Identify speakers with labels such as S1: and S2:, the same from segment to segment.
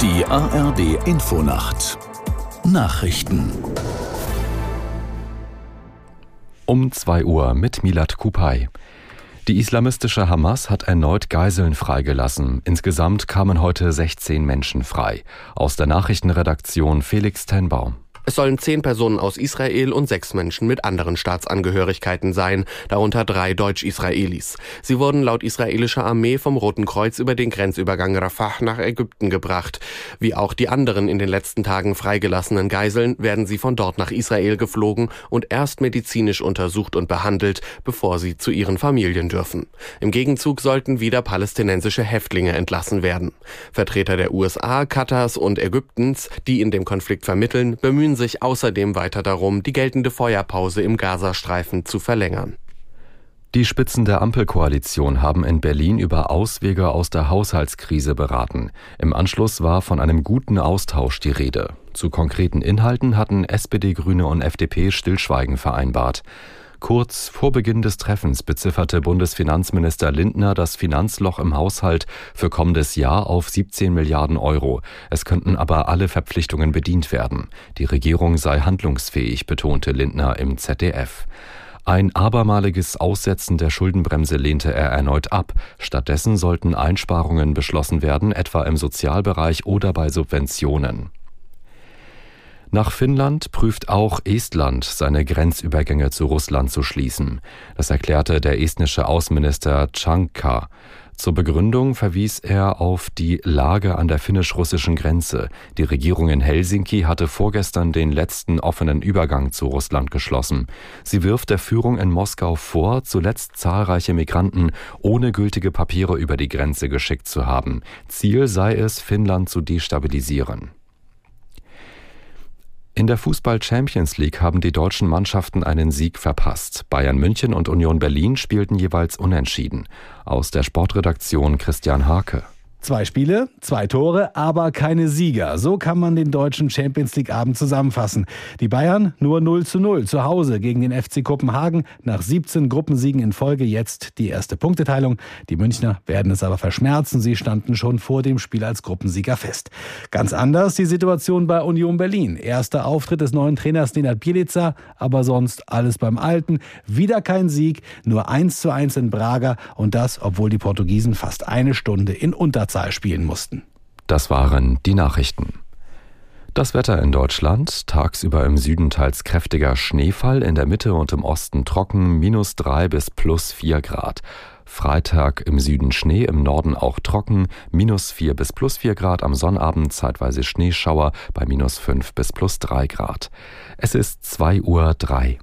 S1: Die ARD Infonacht Nachrichten
S2: Um 2 Uhr mit Milad Kupay. Die islamistische Hamas hat erneut Geiseln freigelassen. Insgesamt kamen heute 16 Menschen frei. Aus der Nachrichtenredaktion Felix Tenbaum.
S3: Es sollen zehn Personen aus Israel und sechs Menschen mit anderen Staatsangehörigkeiten sein, darunter drei Deutsch-Israelis. Sie wurden laut israelischer Armee vom Roten Kreuz über den Grenzübergang Rafah nach Ägypten gebracht. Wie auch die anderen in den letzten Tagen freigelassenen Geiseln werden sie von dort nach Israel geflogen und erst medizinisch untersucht und behandelt, bevor sie zu ihren Familien dürfen. Im Gegenzug sollten wieder palästinensische Häftlinge entlassen werden. Vertreter der USA, Katars und Ägyptens, die in dem Konflikt vermitteln, bemühen sich außerdem weiter darum, die geltende Feuerpause im Gazastreifen zu verlängern.
S2: Die Spitzen der Ampelkoalition haben in Berlin über Auswege aus der Haushaltskrise beraten. Im Anschluss war von einem guten Austausch die Rede. Zu konkreten Inhalten hatten SPD, Grüne und FDP Stillschweigen vereinbart. Kurz vor Beginn des Treffens bezifferte Bundesfinanzminister Lindner das Finanzloch im Haushalt für kommendes Jahr auf 17 Milliarden Euro. Es könnten aber alle Verpflichtungen bedient werden. Die Regierung sei handlungsfähig, betonte Lindner im ZDF. Ein abermaliges Aussetzen der Schuldenbremse lehnte er erneut ab. Stattdessen sollten Einsparungen beschlossen werden, etwa im Sozialbereich oder bei Subventionen. Nach Finnland prüft auch Estland, seine Grenzübergänge zu Russland zu schließen. Das erklärte der estnische Außenminister Chanka. Zur Begründung verwies er auf die Lage an der finnisch-russischen Grenze. Die Regierung in Helsinki hatte vorgestern den letzten offenen Übergang zu Russland geschlossen. Sie wirft der Führung in Moskau vor, zuletzt zahlreiche Migranten ohne gültige Papiere über die Grenze geschickt zu haben. Ziel sei es, Finnland zu destabilisieren. In der Fußball Champions League haben die deutschen Mannschaften einen Sieg verpasst. Bayern München und Union Berlin spielten jeweils unentschieden. Aus der Sportredaktion Christian Hake.
S4: Zwei Spiele, zwei Tore, aber keine Sieger. So kann man den deutschen Champions League Abend zusammenfassen. Die Bayern nur 0 zu 0 zu Hause gegen den FC Kopenhagen. Nach 17 Gruppensiegen in Folge jetzt die erste Punkteteilung. Die Münchner werden es aber verschmerzen. Sie standen schon vor dem Spiel als Gruppensieger fest. Ganz anders die Situation bei Union Berlin. Erster Auftritt des neuen Trainers Nenad Bielica, aber sonst alles beim Alten. Wieder kein Sieg, nur 1 zu 1 in Braga und das, obwohl die Portugiesen fast eine Stunde in Unter Überzahl spielen mussten.
S2: Das waren die Nachrichten. Das Wetter in Deutschland. Tagsüber im Süden teils kräftiger Schneefall, in der Mitte und im Osten trocken, minus drei bis plus vier Grad. Freitag im Süden Schnee, im Norden auch trocken, minus vier bis plus vier Grad, am Sonnabend zeitweise Schneeschauer bei minus fünf bis plus drei Grad. Es ist zwei Uhr. drei.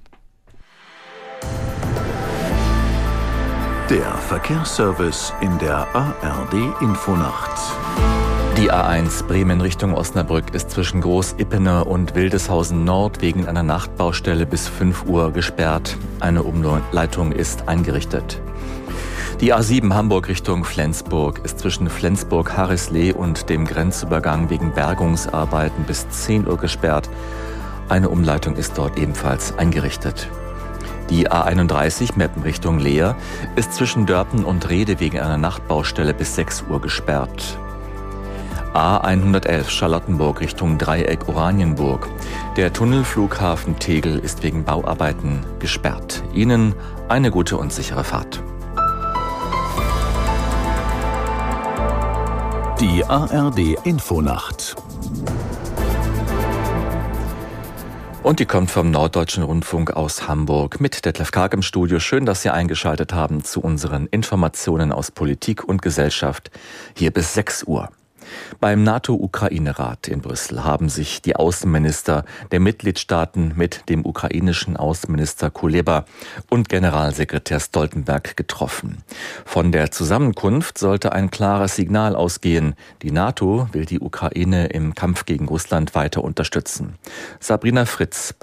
S1: Der Verkehrsservice in der ARD Infonacht.
S5: Die A1 Bremen Richtung Osnabrück ist zwischen Groß-Ippene und Wildeshausen Nord wegen einer Nachtbaustelle bis 5 Uhr gesperrt. Eine Umleitung ist eingerichtet. Die A7 Hamburg Richtung Flensburg ist zwischen Flensburg-Harrislee und dem Grenzübergang wegen Bergungsarbeiten bis 10 Uhr gesperrt. Eine Umleitung ist dort ebenfalls eingerichtet. Die A31 Meppen Richtung Leer ist zwischen Dörpen und Rede wegen einer Nachtbaustelle bis 6 Uhr gesperrt. A111 Charlottenburg Richtung Dreieck Oranienburg. Der Tunnelflughafen Tegel ist wegen Bauarbeiten gesperrt. Ihnen eine gute und sichere Fahrt.
S1: Die ARD Infonacht
S5: Und die kommt vom Norddeutschen Rundfunk aus Hamburg mit Detlef Karg im Studio. Schön, dass Sie eingeschaltet haben zu unseren Informationen aus Politik und Gesellschaft hier bis 6 Uhr. Beim NATO-Ukraine-Rat in Brüssel haben sich die Außenminister der Mitgliedstaaten mit dem ukrainischen Außenminister Kuleba und Generalsekretär Stoltenberg getroffen. Von der Zusammenkunft sollte ein klares Signal ausgehen. Die NATO will die Ukraine im Kampf gegen Russland weiter unterstützen. Sabrina Fritz